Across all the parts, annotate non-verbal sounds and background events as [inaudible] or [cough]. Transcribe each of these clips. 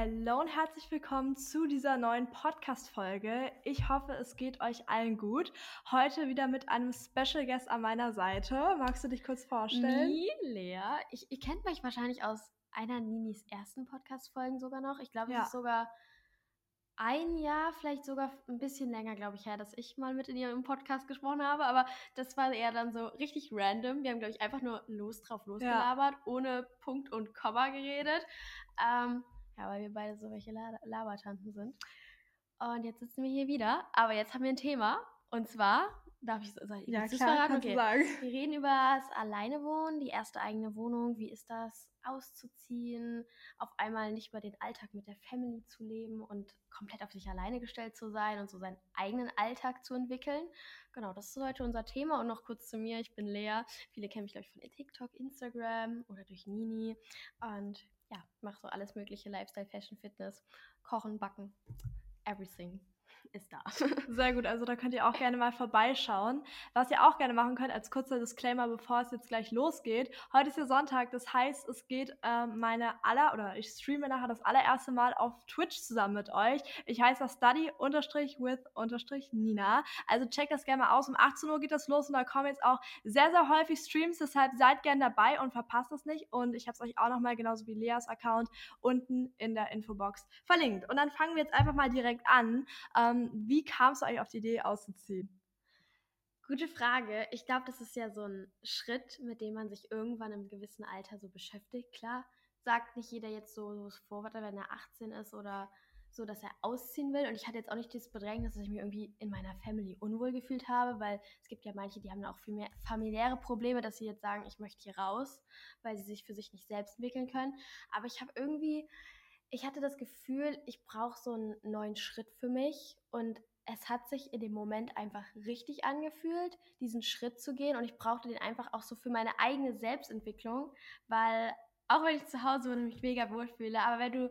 Hallo und herzlich willkommen zu dieser neuen Podcast-Folge. Ich hoffe, es geht euch allen gut. Heute wieder mit einem Special Guest an meiner Seite. Magst du dich kurz vorstellen? Nie, Lea. Ich, ihr kennt mich wahrscheinlich aus einer Ninis ersten Podcast-Folgen sogar noch. Ich glaube, Ja. es ist sogar ein Jahr, vielleicht sogar ein bisschen länger, glaube ich, her, dass ich mal mit in ihrem Podcast gesprochen habe. Aber das war eher dann so richtig random. Wir haben, glaube ich, einfach nur los drauf losgelabert, ohne Punkt und Komma geredet. Ähm, ja, weil wir beide so welche La Labertanten sind. Und jetzt sitzen wir hier wieder. Aber jetzt haben wir ein Thema. Und zwar, darf ich ich Ja, klar, verraten? Okay. sagen. Wir reden über das Alleinewohnen, die erste eigene Wohnung. Wie ist das, auszuziehen, auf einmal nicht mehr den Alltag mit der Family zu leben und komplett auf sich alleine gestellt zu sein und so seinen eigenen Alltag zu entwickeln. Genau, das ist heute unser Thema. Und noch kurz zu mir. Ich bin Lea. Viele kennen mich, glaube ich, von TikTok, Instagram oder durch Nini. Und ja, mache so alles mögliche: Lifestyle, Fashion, Fitness, Kochen, Backen. Everything ist da. [laughs] Sehr gut, also da könnt ihr auch gerne mal vorbeischauen. Was ihr auch gerne machen könnt, als kurzer Disclaimer, bevor es jetzt gleich losgeht. Heute ist ja Sonntag, das heißt, es geht ähm, meine aller, oder ich streame nachher das allererste Mal auf Twitch zusammen mit euch. Ich heiße das Study unterstrich with unterstrich Nina. Also checkt das gerne mal aus. Um 18 Uhr geht das los und da kommen jetzt auch sehr, sehr häufig Streams. Deshalb seid gerne dabei und verpasst es nicht. Und ich habe es euch auch nochmal, genauso wie Leas Account, unten in der Infobox verlinkt. Und dann fangen wir jetzt einfach mal direkt an. Ähm, wie kamst du eigentlich auf die Idee auszuziehen? Gute Frage. Ich glaube, das ist ja so ein Schritt, mit dem man sich irgendwann im gewissen Alter so beschäftigt. Klar, sagt nicht jeder jetzt so, so das Vorwärter, wenn er 18 ist oder so, dass er ausziehen will. Und ich hatte jetzt auch nicht das Bedrängnis, dass ich mich irgendwie in meiner Family unwohl gefühlt habe, weil es gibt ja manche, die haben auch viel mehr familiäre Probleme, dass sie jetzt sagen, ich möchte hier raus, weil sie sich für sich nicht selbst entwickeln können. Aber ich habe irgendwie, ich hatte das Gefühl, ich brauche so einen neuen Schritt für mich und es hat sich in dem Moment einfach richtig angefühlt, diesen Schritt zu gehen und ich brauchte den einfach auch so für meine eigene Selbstentwicklung, weil auch wenn ich zu Hause und mich mega wohlfühle, aber wenn du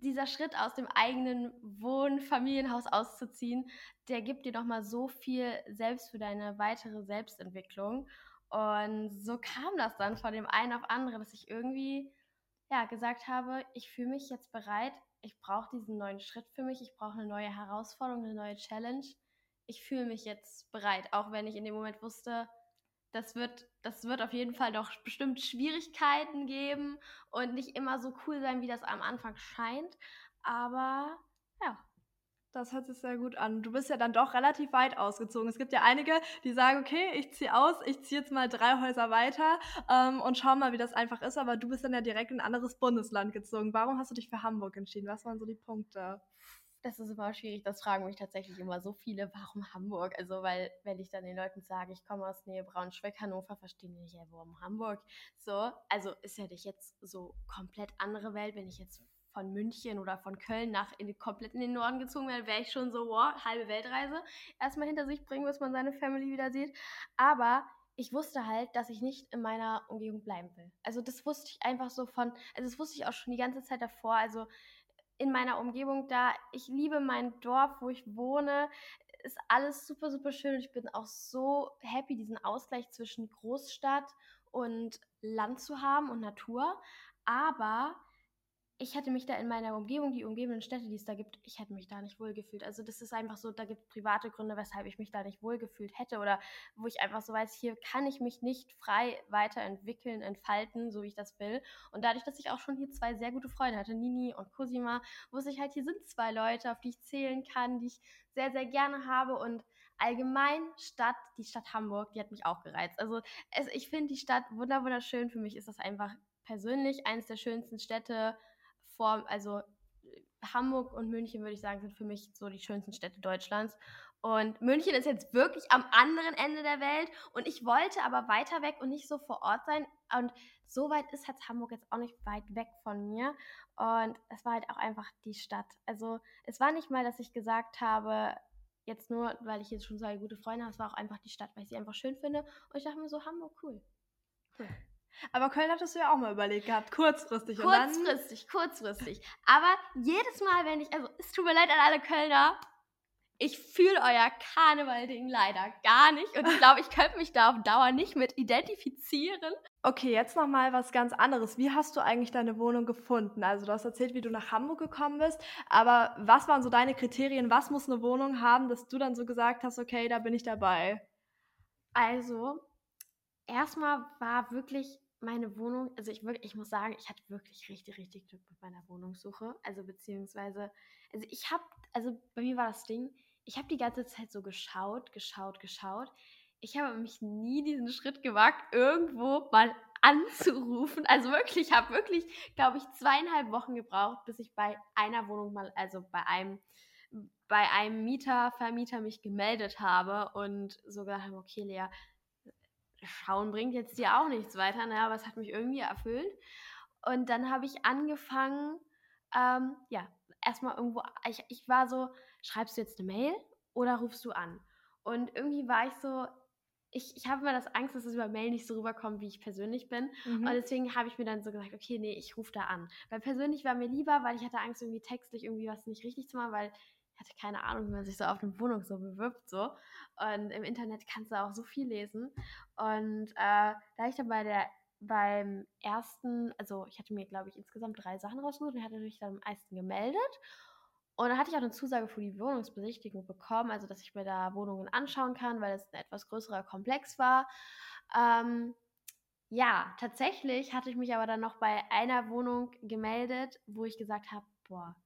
dieser Schritt aus dem eigenen Wohnfamilienhaus auszuziehen, der gibt dir nochmal so viel selbst für deine weitere Selbstentwicklung. Und so kam das dann von dem einen auf andere, dass ich irgendwie ja, gesagt habe, ich fühle mich jetzt bereit, ich brauche diesen neuen Schritt für mich, ich brauche eine neue Herausforderung, eine neue Challenge. Ich fühle mich jetzt bereit, auch wenn ich in dem Moment wusste, das wird, das wird auf jeden Fall noch bestimmt Schwierigkeiten geben und nicht immer so cool sein, wie das am Anfang scheint. Aber ja, Das hört sich sehr gut an. Du bist ja dann doch relativ weit ausgezogen. Es gibt ja einige, die sagen, okay, ich ziehe aus, ich ziehe jetzt mal drei Häuser weiter ähm, und schau mal, wie das einfach ist. Aber du bist dann ja direkt in ein anderes Bundesland gezogen. Warum hast du dich für Hamburg entschieden? Was waren so die Punkte? das ist immer schwierig, das fragen mich tatsächlich immer so viele, warum Hamburg? Also, weil, wenn ich dann den Leuten sage, ich komme aus Nähe Braunschweig, Hannover, verstehen die nicht, ja, warum Hamburg? So, also ist ja nicht jetzt so komplett andere Welt, wenn ich jetzt von München oder von Köln nach in, komplett in den Norden gezogen wäre, wäre ich schon so, wow, halbe Weltreise erstmal hinter sich bringen, bis man seine Family wieder sieht. Aber ich wusste halt, dass ich nicht in meiner Umgebung bleiben will. Also das wusste ich einfach so von, also das wusste ich auch schon die ganze Zeit davor. Also in meiner Umgebung da. Ich liebe mein Dorf, wo ich wohne. Ist alles super, super schön. Ich bin auch so happy, diesen Ausgleich zwischen Großstadt und Land zu haben und Natur. Aber ich hätte mich da in meiner Umgebung, die umgebenden Städte, die es da gibt, ich hätte mich da nicht wohlgefühlt. Also das ist einfach so, da gibt es private Gründe, weshalb ich mich da nicht wohlgefühlt hätte oder wo ich einfach so weiß, hier kann ich mich nicht frei weiterentwickeln, entfalten, so wie ich das will. Und dadurch, dass ich auch schon hier zwei sehr gute Freunde hatte, Nini und Cosima, wusste ich halt, hier sind zwei Leute, auf die ich zählen kann, die ich sehr, sehr gerne habe und allgemein Stadt, die Stadt Hamburg, die hat mich auch gereizt. Also es, ich finde die Stadt wunderschön. Für mich ist das einfach persönlich eines der schönsten Städte vor, also Hamburg und München, würde ich sagen, sind für mich so die schönsten Städte Deutschlands. Und München ist jetzt wirklich am anderen Ende der Welt. Und ich wollte aber weiter weg und nicht so vor Ort sein. Und so weit ist jetzt Hamburg jetzt auch nicht weit weg von mir. Und es war halt auch einfach die Stadt. Also es war nicht mal, dass ich gesagt habe, jetzt nur, weil ich jetzt schon zwei gute Freunde habe, es war auch einfach die Stadt, weil ich sie einfach schön finde. Und ich dachte mir so, Hamburg, cool. cool. Aber Köln hattest du ja auch mal überlegt gehabt, kurzfristig. Kurzfristig, kurzfristig. Aber jedes Mal, wenn ich, also es tut mir leid an alle Kölner, Ich fühle euer Karneval-Ding leider gar nicht und ich glaube, ich könnte mich da auf Dauer nicht mit identifizieren. Okay, jetzt noch mal was ganz anderes. Wie hast du eigentlich deine Wohnung gefunden? Also du hast erzählt, wie du nach Hamburg gekommen bist, aber was waren so deine Kriterien? Was muss eine Wohnung haben, dass du dann so gesagt hast, okay, da bin ich dabei? Also, erstmal war wirklich meine Wohnung, also ich, wirklich, ich muss sagen, ich hatte wirklich richtig, richtig Glück mit meiner Wohnungssuche. Also beziehungsweise, also ich habe, also bei mir war das Ding, ich habe die ganze Zeit so geschaut, geschaut, geschaut. Ich habe mich nie diesen Schritt gewagt, irgendwo mal anzurufen. Also wirklich, ich habe wirklich, glaube ich, zweieinhalb Wochen gebraucht, bis ich bei einer Wohnung mal, also bei einem, bei einem Mieter, Vermieter mich gemeldet habe und so gedacht habe, okay, Lea, schauen bringt jetzt dir auch nichts weiter, ne? aber es hat mich irgendwie erfüllt. Und dann habe ich angefangen, ähm, ja, erstmal irgendwo, ich, ich war so, schreibst du jetzt eine Mail oder rufst du an? Und irgendwie war ich so, ich, ich habe immer das Angst, dass es über Mail nicht so rüberkommt, wie ich persönlich bin. Mhm. Und deswegen habe ich mir dann so gesagt, okay, nee, ich rufe da an. Weil persönlich war mir lieber, weil ich hatte Angst, irgendwie textlich irgendwie was nicht richtig zu machen, weil ich hatte keine Ahnung, wie man sich so auf eine Wohnung so bewirbt. So. Und im Internet kannst du auch so viel lesen. Und äh, da ich dann bei der beim ersten, also ich hatte mir, glaube ich, insgesamt drei Sachen rausgesucht und hatte mich dann am meisten gemeldet. Und dann hatte ich auch eine Zusage für die Wohnungsbesichtigung bekommen, also dass ich mir da Wohnungen anschauen kann, weil es ein etwas größerer Komplex war. Ähm, ja, tatsächlich hatte ich mich aber dann noch bei einer Wohnung gemeldet, wo ich gesagt habe, boah,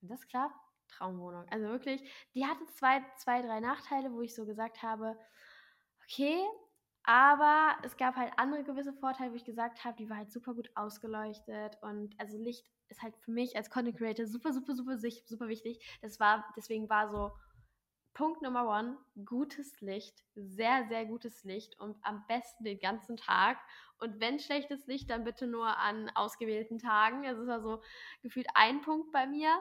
wenn das klappt, Traumwohnung. Also wirklich, die hatte zwei, zwei, drei Nachteile, wo ich so gesagt habe, okay, aber es gab halt andere gewisse Vorteile, wo ich gesagt habe, die war halt super gut ausgeleuchtet und also Licht ist halt für mich als Content Creator super, super, super, super wichtig. Das war, deswegen war so Punkt Nummer one, gutes Licht, sehr, sehr gutes Licht und am besten den ganzen Tag. Und wenn schlechtes Licht, dann bitte nur an ausgewählten Tagen. Das ist also gefühlt ein Punkt bei mir.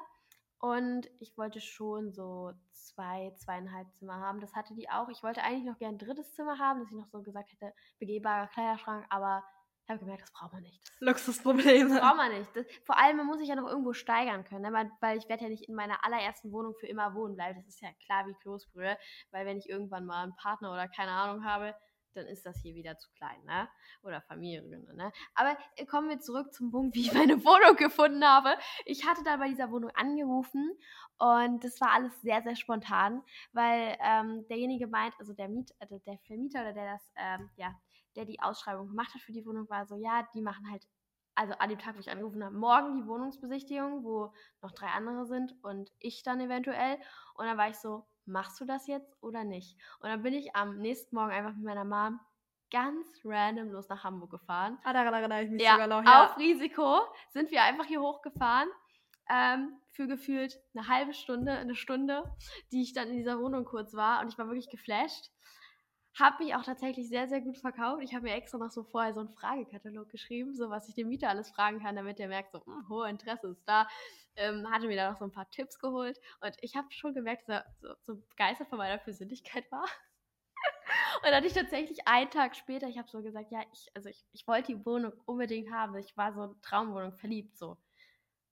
Und ich wollte schon so zwei, zweieinhalb Zimmer haben. Das hatte die auch. Ich wollte eigentlich noch gern ein drittes Zimmer haben, dass ich noch so gesagt hätte, begehbarer Kleiderschrank, aber ich habe gemerkt, das braucht man nicht. Das Luxusprobleme. Das braucht man nicht. Das, vor allem, man muss sich ja noch irgendwo steigern können, ne? weil ich werde ja nicht in meiner allerersten Wohnung für immer wohnen bleiben. Das ist ja klar wie Kloßbrühe, weil wenn ich irgendwann mal einen Partner oder keine Ahnung habe, dann ist das hier wieder zu klein, ne? Oder Familiengründe, ne? Aber äh, kommen wir zurück zum Punkt, wie ich meine [laughs] Wohnung gefunden habe. Ich hatte dann bei dieser Wohnung angerufen und das war alles sehr, sehr spontan, weil ähm, derjenige meint, also der Miet, also der Vermieter oder der das, ähm, ja, der die Ausschreibung gemacht hat für die Wohnung, war so, ja, die machen halt also an dem Tag, wo ich angerufen habe, morgen die Wohnungsbesichtigung, wo noch drei andere sind und ich dann eventuell. Und dann war ich so, machst du das jetzt oder nicht? Und dann bin ich am nächsten Morgen einfach mit meiner Mom ganz random los nach Hamburg gefahren. Ah, daran erinnere ich mich ja, sogar noch. Ja. Auf Risiko sind wir einfach hier hochgefahren. Ähm, für gefühlt eine halbe Stunde, eine Stunde, die ich dann in dieser Wohnung kurz war. Und ich war wirklich geflasht. Habe mich auch tatsächlich sehr, sehr gut verkauft. Ich habe mir extra noch so vorher so einen Fragekatalog geschrieben, so was ich dem Mieter alles fragen kann, damit der merkt, so, hm, hohe Interesse ist da. Ähm, hatte mir da noch so ein paar Tipps geholt. Und ich habe schon gemerkt, dass er so, so begeistert von meiner Persönlichkeit war. [laughs] Und dann hatte ich tatsächlich einen Tag später, ich habe so gesagt, ja, ich, also ich, ich wollte die Wohnung unbedingt haben. Ich war so in Traumwohnung verliebt, so.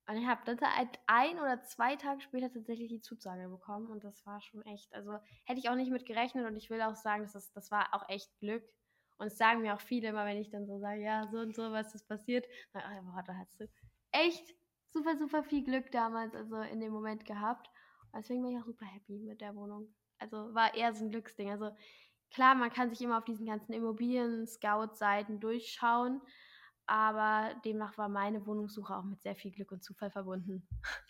Und ich habe dann ein oder zwei Tage später tatsächlich die Zusage bekommen und das war schon echt, also hätte ich auch nicht mit gerechnet und ich will auch sagen, dass das, das war auch echt Glück. Und es sagen mir auch viele immer, wenn ich dann so sage, ja, so und so, was ist passiert, dann, ach, da hast du echt super, super viel Glück damals, also in dem Moment gehabt. Und deswegen bin ich auch super happy mit der Wohnung. Also war eher so ein Glücksding. Also klar, man kann sich immer auf diesen ganzen Immobilien-Scout-Seiten durchschauen, aber demnach war meine Wohnungssuche auch mit sehr viel Glück und Zufall verbunden. [laughs]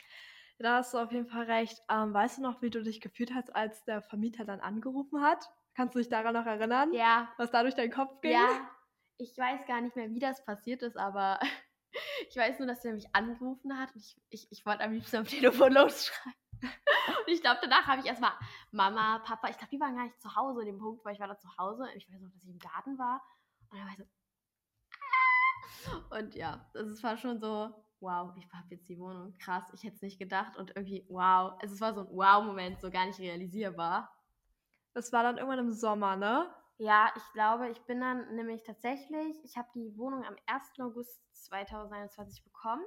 Da hast du auf jeden Fall recht. Ähm, weißt du noch, wie du dich gefühlt hast, als der Vermieter dann angerufen hat? Kannst du dich daran noch erinnern? Ja. Was da durch deinen Kopf ging? Ja. Ich weiß gar nicht mehr, wie das passiert ist, aber [laughs] [laughs] ich weiß nur, dass er mich angerufen hat und ich, ich, ich wollte am liebsten am Telefon losschreien. [laughs] Und ich glaube, danach habe ich erstmal Mama, Papa, ich glaube, die waren gar nicht zu Hause in dem Punkt, weil ich war da zu Hause. Ich weiß noch, dass ich im Garten war. Und dann war ich so, und ja, das war schon so, wow, ich habe jetzt die Wohnung, krass, ich hätte es nicht gedacht und irgendwie, wow, es war so ein Wow-Moment, so gar nicht realisierbar. Das war dann irgendwann im Sommer, ne? Ja, ich glaube, ich bin dann nämlich tatsächlich, ich habe die Wohnung am 1. August 2021 bekommen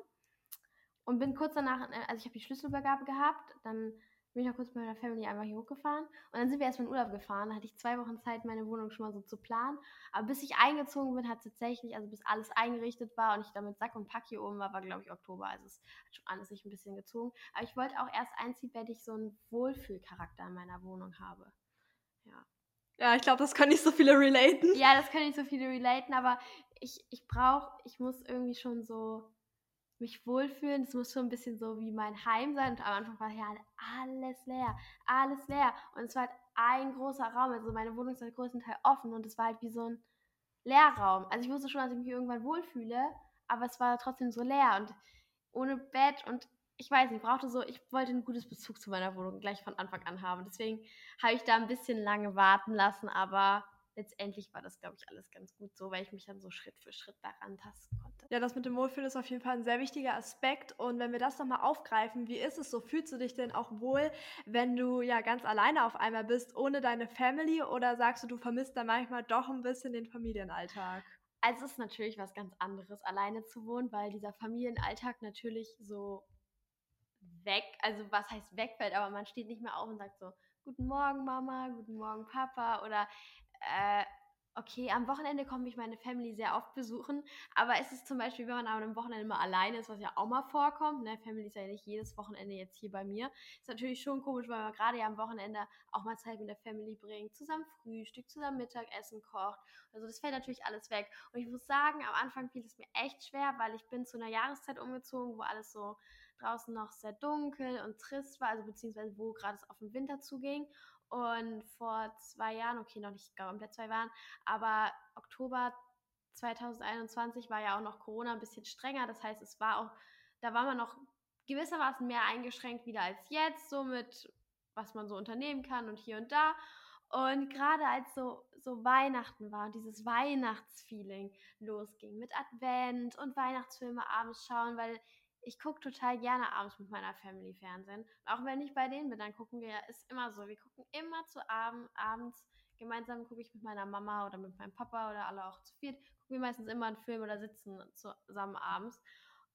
und bin kurz danach, äh, also ich habe die Schlüsselübergabe gehabt, dann bin ich noch kurz mit meiner Family einfach hier hochgefahren. Und dann sind wir erstmal in Urlaub gefahren. Da hatte ich zwei Wochen Zeit, meine Wohnung schon mal so zu planen. Aber bis ich eingezogen bin, hat tatsächlich, also bis alles eingerichtet war und ich dann mit Sack und Pack hier oben war, war glaube ich Oktober. Also es hat schon alles sich ein bisschen gezogen. Aber ich wollte auch erst einziehen, wenn ich so einen Wohlfühlcharakter in meiner Wohnung habe. Ja. Ja, ich glaube, das können nicht so viele relaten. Ja, das können nicht so viele relaten, aber ich, ich brauche, ich muss irgendwie schon so mich wohlfühlen. Es muss schon ein bisschen so wie mein Heim sein. Und am Anfang war ja alles leer, alles leer. Und es war halt ein großer Raum. Also meine Wohnung ist halt größtenteils offen und es war halt wie so ein Leerraum. Also ich wusste schon, dass ich mich irgendwann wohlfühle, aber es war trotzdem so leer und ohne Bett und ich weiß nicht, brauchte so, ich wollte ein gutes Bezug zu meiner Wohnung gleich von Anfang an haben. Deswegen habe ich da ein bisschen lange warten lassen, aber letztendlich war das, glaube ich, alles ganz gut so, weil ich mich dann so Schritt für Schritt daran tasten konnte. Ja, das mit dem Wohlfühlen ist auf jeden Fall ein sehr wichtiger Aspekt. Und wenn wir das nochmal aufgreifen, wie ist es so? Fühlst du dich denn auch wohl, wenn du ja ganz alleine auf einmal bist, ohne deine Family? Oder sagst du, du vermisst da manchmal doch ein bisschen den Familienalltag? Also es ist natürlich was ganz anderes, alleine zu wohnen, weil dieser Familienalltag natürlich so weg, also was heißt wegfällt, aber man steht nicht mehr auf und sagt so, guten Morgen Mama, guten Morgen Papa. Oder äh, okay, am Wochenende komme ich meine Family sehr oft besuchen, aber es ist zum Beispiel, wenn man am Wochenende mal alleine ist, was ja auch mal vorkommt, ne, Family ist ja nicht jedes Wochenende jetzt hier bei mir, ist natürlich schon komisch, weil man gerade ja am Wochenende auch mal Zeit mit der Family bringt, zusammen Frühstück, zusammen Mittagessen kocht, also das fällt natürlich alles weg. Und ich muss sagen, am Anfang fiel es mir echt schwer, weil ich bin zu einer Jahreszeit umgezogen, wo alles so draußen noch sehr dunkel und trist war, also beziehungsweise wo gerade es auf den Winter zuging und vor zwei Jahren, okay, noch nicht komplett zwei Jahren, aber Oktober 2021 war ja auch noch Corona ein bisschen strenger. Das heißt, es war auch, da war man noch gewissermaßen mehr eingeschränkt wieder als jetzt, so mit was man so unternehmen kann und hier und da. Und gerade als so, so Weihnachten war und dieses Weihnachtsfeeling losging mit Advent und Weihnachtsfilme abends schauen, weil ich gucke total gerne abends mit meiner Family Fernsehen. Und auch wenn ich bei denen bin, dann gucken wir, ist immer so, wir gucken immer zu Abend, abends gemeinsam, gucke ich mit meiner Mama oder mit meinem Papa oder alle auch zu viert, gucken wir meistens immer einen Film oder sitzen zusammen abends.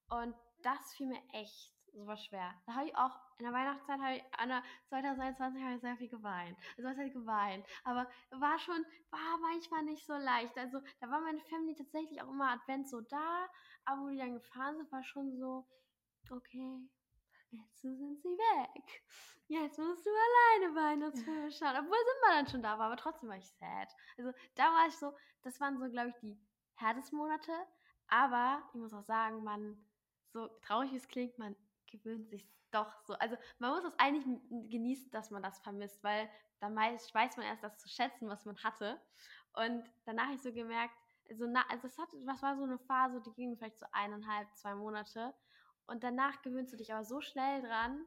Und das fiel mir echt super schwer. Da habe ich auch in der Weihnachtszeit, habe ich, an der 2021 habe ich sehr viel geweint. Also was halt geweint. Aber war schon, war manchmal nicht so leicht. Also da war meine Family tatsächlich auch immer Advent so da, aber wo die dann gefahren sind, war schon so, okay, jetzt sind sie weg. Jetzt musst du alleine Weihnachtsfilme schauen. Obwohl Simba dann schon da war, aber trotzdem war ich sad. Also da war ich so, das waren so, glaube ich, die härtesten. Aber ich muss auch sagen, man, so traurig wie es klingt, man gewöhnt sich doch so. Also man muss es eigentlich genießen, dass man das vermisst, weil dann weiß, weiß man erst das zu schätzen, was man hatte. Und danach habe ich so gemerkt, also, na, also es hat, was war so eine Phase, die ging vielleicht so eineinhalb, zwei Monate. Und danach gewöhnst du dich aber so schnell dran,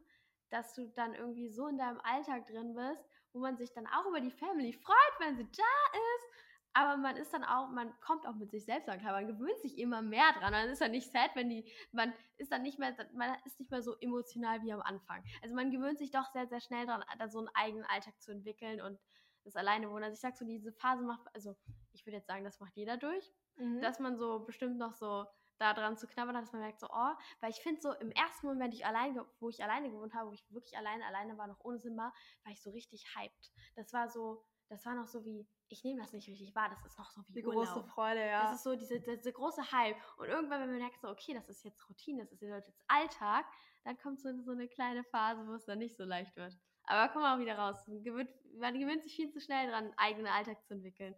dass du dann irgendwie so in deinem Alltag drin bist, wo man sich dann auch über die Family freut, wenn sie da ist. Aber man ist dann auch, man kommt auch mit sich selbst an, man gewöhnt sich immer mehr dran. Man ist dann nicht sad, wenn die, man ist dann nicht mehr, man ist nicht mehr so emotional wie am Anfang. Also man gewöhnt sich doch sehr, sehr schnell dran, da so einen eigenen Alltag zu entwickeln und das alleine wohnen. Also ich sag so, diese Phase macht, also ich würde jetzt sagen, das macht jeder durch, mhm. dass man so bestimmt noch so da dran zu knabbern hat, dass man merkt so, oh, weil ich finde so im ersten Moment, ich alleine, wo ich alleine gewohnt habe, wo ich wirklich alleine, alleine war, noch ohne Simba, war ich so richtig hyped. Das war so, das war noch so wie, ich nehme das nicht richtig wahr, das ist noch so wie Die Urlaub. große Freude, ja. Das ist so diese, diese große Hype. Und irgendwann, wenn man merkt so, okay, das ist jetzt Routine, das ist jetzt Alltag, dann kommt so, so eine kleine Phase, wo es dann nicht so leicht wird. Aber kommen wir auch wieder raus. Man gewöhnt, man gewöhnt sich viel zu schnell dran, einen eigenen Alltag zu entwickeln.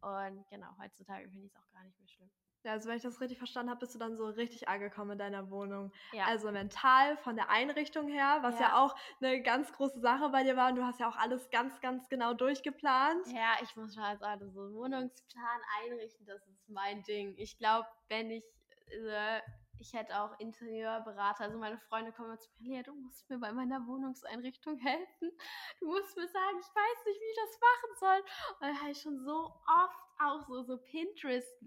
Und genau, heutzutage finde ich es auch gar nicht mehr schlimm. Ja, also wenn ich das richtig verstanden habe, bist du dann so richtig angekommen in deiner Wohnung. Ja. Also mental, von der Einrichtung her, was ja. ja. auch eine ganz große Sache bei dir war. Und du hast ja auch alles ganz, ganz genau durchgeplant. Ja, ich muss schon sagen, so einen Wohnungsplan einrichten, das ist mein Ding. Ich glaube, wenn ich, äh, ich hätte auch Interieurberater, also meine Freunde kommen zu mir, Lea, du musst mir bei meiner Wohnungseinrichtung helfen. Du musst mir sagen, ich weiß nicht, wie ich das machen soll. Und da habe ich schon so oft auch so, so Pinterest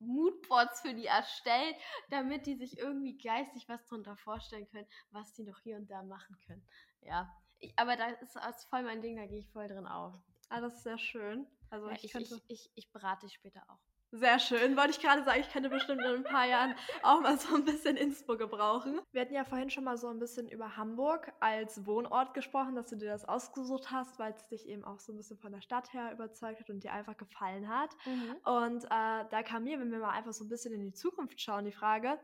Moodboards für die erstellt, damit die sich irgendwie geistig was darunter vorstellen können, was die noch hier und da machen können. Ja, ich, aber da ist das voll mein Ding, da gehe ich voll drin auf. Ah, das ist sehr schön. Also ja, ich, ich, ich, ich, ich berate dich später auch. Sehr schön. Wollte ich gerade sagen, ich könnte bestimmt in ein paar Jahren auch mal so ein bisschen Inspo gebrauchen. Wir hatten ja vorhin schon mal so ein bisschen über Hamburg als Wohnort gesprochen, dass du dir das ausgesucht hast, weil es dich eben auch so ein bisschen von der Stadt her überzeugt hat und dir einfach gefallen hat. Mhm. Und äh, da kam mir, wenn wir mal einfach so ein bisschen in die Zukunft schauen, die Frage,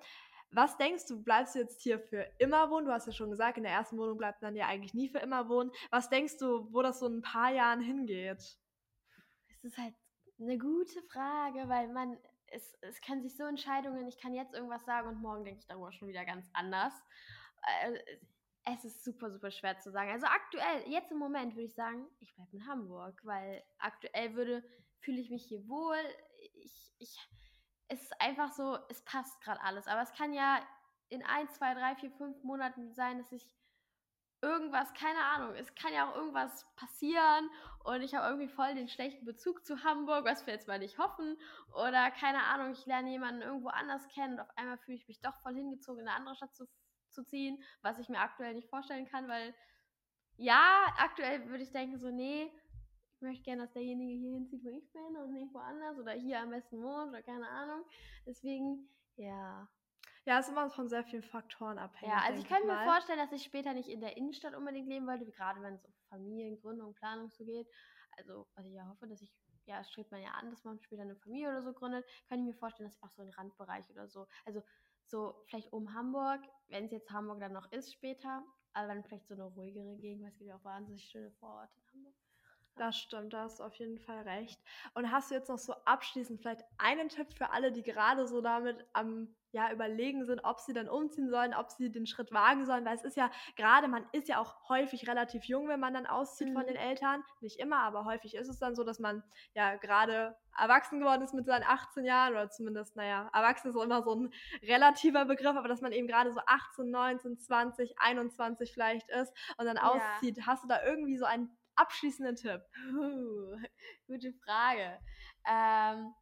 was denkst du, bleibst du jetzt hier für immer wohnen? Du hast ja schon gesagt, in der ersten Wohnung bleibt man ja eigentlich nie für immer wohnen. Was denkst du, wo das so in ein paar Jahren hingeht? Es ist halt eine gute Frage, weil man, es, es kann sich so Entscheidungen, ich kann jetzt irgendwas sagen und morgen denke ich darüber schon wieder ganz anders. Äh, es ist super, super schwer zu sagen. Also aktuell, jetzt im Moment würde ich sagen, ich bleibe in Hamburg, weil aktuell würde, fühle ich mich hier wohl. Ich, ich, es ist einfach so, es passt gerade alles. Aber es kann ja in ein, zwei, drei, vier, fünf Monaten sein, dass ich irgendwas, keine Ahnung, es kann ja auch irgendwas passieren und ich habe irgendwie voll den schlechten Bezug zu Hamburg, was wir jetzt mal nicht hoffen. Oder keine Ahnung, ich lerne jemanden irgendwo anders kennen und auf einmal fühle ich mich doch voll hingezogen, in eine andere Stadt zu, zu ziehen, was ich mir aktuell nicht vorstellen kann, weil ja, aktuell würde ich denken so, nee, ich möchte gerne, dass derjenige hier hinzieht, wo ich bin und nicht woanders oder hier am besten wohnt oder keine Ahnung. Deswegen, ja. Ja, es ist immer von sehr vielen Faktoren abhängig. Ja, also ich kann mir vorstellen, dass ich später nicht in der Innenstadt unbedingt leben wollte, gerade wenn es um Familiengründung, Planung so geht. Also, was ich ja hoffe, dass ich, ja, es strebt man ja an, dass man später eine Familie oder so gründet, kann ich mir vorstellen, dass ich auch so einen Randbereich oder so, also so vielleicht um Hamburg, wenn es jetzt Hamburg dann noch ist später, aber dann vielleicht so eine ruhigere Gegend, weil es gibt ja auch wahnsinnig schöne Vororte in Hamburg. Das stimmt, da hast du auf jeden Fall recht. Und hast du jetzt noch so abschließend vielleicht einen Tipp für alle, die gerade so damit am ja, überlegen sind, ob sie dann umziehen sollen, ob sie den Schritt wagen sollen, weil es ist ja gerade, man ist ja auch häufig relativ jung, wenn man dann auszieht mhm. von den Eltern. Nicht immer, aber häufig ist es dann so, dass man ja gerade erwachsen geworden ist mit seinen 18 Jahren oder zumindest, naja, erwachsen ist immer so ein relativer Begriff, aber dass man eben gerade so 18, 19, 20, 21 vielleicht ist und dann auszieht. Ja. Hast du da irgendwie so einen abschließenden Tipp? Uh, [laughs] gute Frage. Ähm,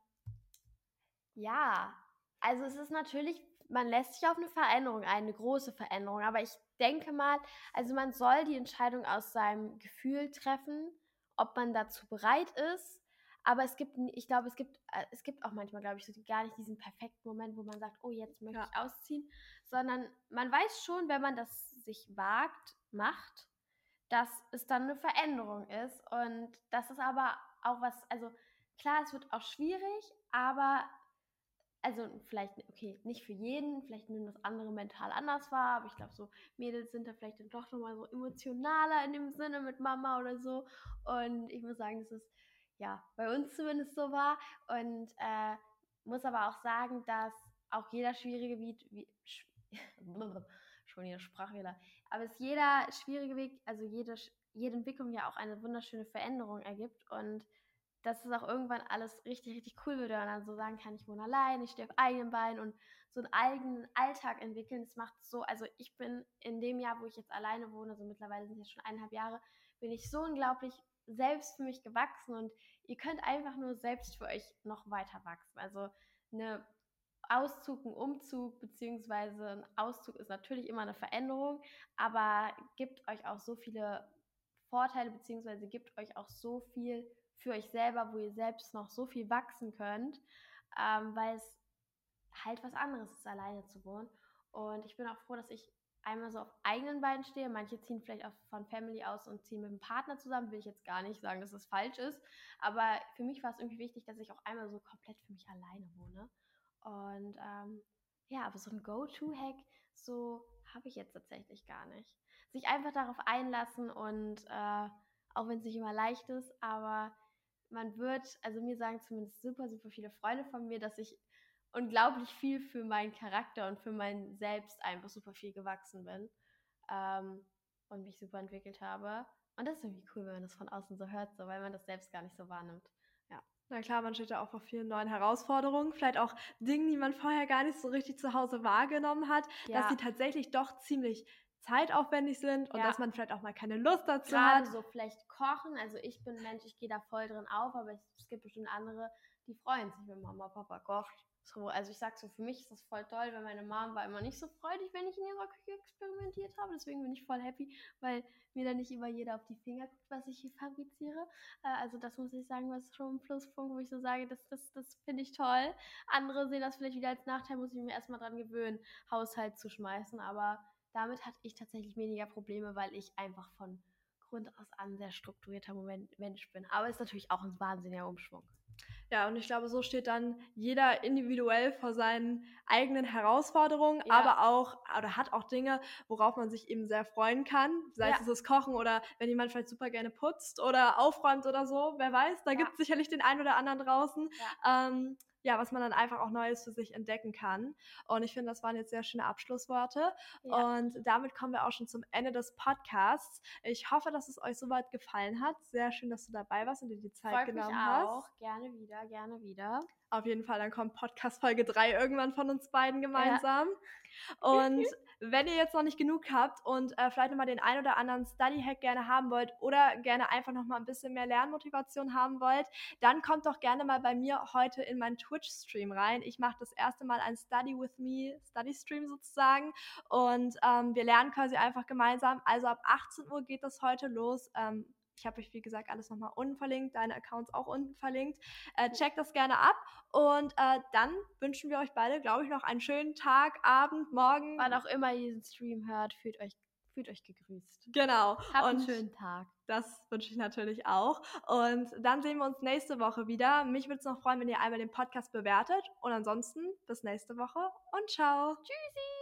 ja, also es ist natürlich, man lässt sich auf eine Veränderung ein, eine große Veränderung, aber ich denke mal, also man soll die Entscheidung aus seinem Gefühl treffen, ob man dazu bereit ist. Aber es gibt, ich glaube, es gibt, äh, es gibt auch manchmal, glaube ich, so gar nicht diesen perfekten Moment, wo man sagt, oh, jetzt möchte ja. ich ausziehen, sondern man weiß schon, wenn man das sich wagt, macht, dass es dann eine Veränderung ist und das ist aber auch was, also klar, es wird auch schwierig, aber also vielleicht, okay, nicht für jeden, vielleicht nehmen das andere mental anders wahr, aber ich glaube, so Mädels sind da vielleicht dann doch nochmal so emotionaler in dem Sinne mit Mama oder so. Und ich muss sagen, dass es ja bei uns zumindest so war. Und äh, muss aber auch sagen, dass auch jeder schwierige Weg, wie, [laughs] schon hier Sprachfehler, aber es jeder schwierige Weg, also jede, jede Entwicklung ja auch eine wunderschöne Veränderung ergibt. Und dass es auch irgendwann alles richtig, richtig cool wird und dann so sagen kann, ich wohne allein, ich stehe auf eigenen Beinen und so einen eigenen Alltag entwickeln. Das macht so, also ich bin in dem Jahr, wo ich jetzt alleine wohne, also mittlerweile sind es jetzt schon eineinhalb Jahre, bin ich so unglaublich selbst für mich gewachsen und ihr könnt einfach nur selbst für euch noch weiter wachsen. Also eine Auszug, ein Umzug beziehungsweise ein Auszug ist natürlich immer eine Veränderung, aber gibt euch auch so viele Vorteile beziehungsweise gibt euch auch so viel für euch selber, wo ihr selbst noch so viel wachsen könnt, ähm, weil es halt was anderes ist, alleine zu wohnen. Und ich bin auch froh, dass ich einmal so auf eigenen Beinen stehe. Manche ziehen vielleicht auch von Family aus und ziehen mit einem Partner zusammen. Will ich jetzt gar nicht sagen, dass das falsch ist. Aber für mich war es irgendwie wichtig, dass ich auch einmal so komplett für mich alleine wohne. Und ähm, ja, aber so ein Go-To-Hack, so habe ich jetzt tatsächlich gar nicht. Sich einfach darauf einlassen und äh, auch wenn es nicht immer leicht ist, aber man wird, also mir sagen zumindest super, super viele Freunde von mir, dass ich unglaublich viel für meinen Charakter und für mein Selbst einfach super viel gewachsen bin ähm, und mich super entwickelt habe. Und das ist irgendwie cool, wenn man das von außen so hört, so, weil man das selbst gar nicht so wahrnimmt. Ja. Na klar, man steht ja auch vor vielen neuen Herausforderungen, vielleicht auch Dingen, die man vorher gar nicht so richtig zu Hause wahrgenommen hat, ja. dass sie tatsächlich doch ziemlich zeitaufwendig sind und ja. dass man vielleicht auch mal keine Lust dazu Gerade hat. so vielleicht kochen. Also ich bin Mensch, ich gehe da voll drin auf, aber es gibt bestimmt andere, die freuen sich, wenn Mama, Papa kocht. So, also ich sag so, für mich ist das voll toll, weil meine Mom war immer nicht so freudig, wenn ich in ihrer Küche experimentiert habe. Deswegen bin ich voll happy, weil mir dann nicht immer jeder auf die Finger guckt, was ich hier fabriziere. Äh, also das muss ich sagen, was schon ein Pluspunkt, wo ich so sage, das, das, das finde ich toll. Andere sehen das vielleicht wieder als Nachteil, muss ich mir erstmal dran gewöhnen, Haushalt zu schmeißen. Aber damit hatte ich tatsächlich weniger Probleme, weil ich einfach von Grund aus an sehr strukturierter Mensch bin. Aber ist natürlich auch ein wahnsinniger Umschwung. Ja, und ich glaube, so steht dann jeder individuell vor seinen eigenen Herausforderungen, ja. aber auch oder hat auch Dinge, worauf man sich eben sehr freuen kann. Sei ja. es das Kochen oder wenn jemand vielleicht super gerne putzt oder aufräumt oder so, wer weiß, da ja. gibt es sicherlich den einen oder anderen draußen. Ähm, ja, was man dann einfach auch Neues für sich entdecken kann. Und ich finde, das waren jetzt sehr schöne Abschlussworte. Ja. Und damit kommen wir auch schon zum Ende des Podcasts. Ich hoffe, dass es euch soweit gefallen hat. Sehr schön, dass du dabei warst und dir die Zeit Freut genommen mich hast. auch. Gerne wieder, gerne wieder. Auf jeden Fall, dann kommt Podcast Folge 3 irgendwann von uns beiden gemeinsam. Ja. Und wenn ihr jetzt noch nicht genug habt und äh, vielleicht nochmal den ein oder anderen Study-Hack gerne haben wollt oder gerne einfach nochmal ein bisschen mehr Lernmotivation haben wollt, dann kommt doch gerne mal bei mir heute in meinen Twitch-Stream rein. Ich mache das erste Mal ein Study with Me, Study-Stream sozusagen und ähm, wir lernen quasi einfach gemeinsam. Also ab 18 Uhr geht das heute los. Ähm, ich habe euch, wie gesagt, alles nochmal unten verlinkt, deine Accounts auch unten verlinkt. Äh, checkt das gerne ab und äh, dann wünschen wir euch beide, glaube ich, noch einen schönen Tag, Abend, Morgen. Wann auch immer ihr diesen Stream hört, fühlt euch, fühlt euch gegrüßt. Genau. Habt und einen schönen Tag. Das wünsche ich natürlich auch. Und dann sehen wir uns nächste Woche wieder. Mich würde es noch freuen, wenn ihr einmal den Podcast bewertet. Und ansonsten bis nächste Woche und ciao. Tschüssi.